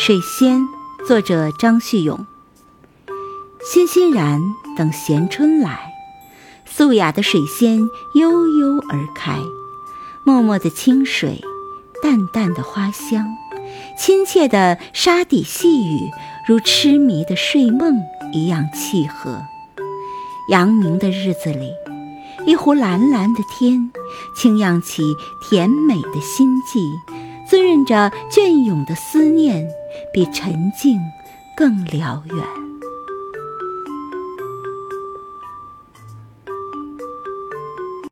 水仙，作者张旭勇。欣欣然等闲春来，素雅的水仙悠悠而开，脉脉的清水，淡淡的花香，亲切的沙底细雨，如痴迷的睡梦一样契合。阳明的日子里，一湖蓝蓝的天，轻漾起甜美的心悸。滋润着隽永的思念，比沉静更辽远。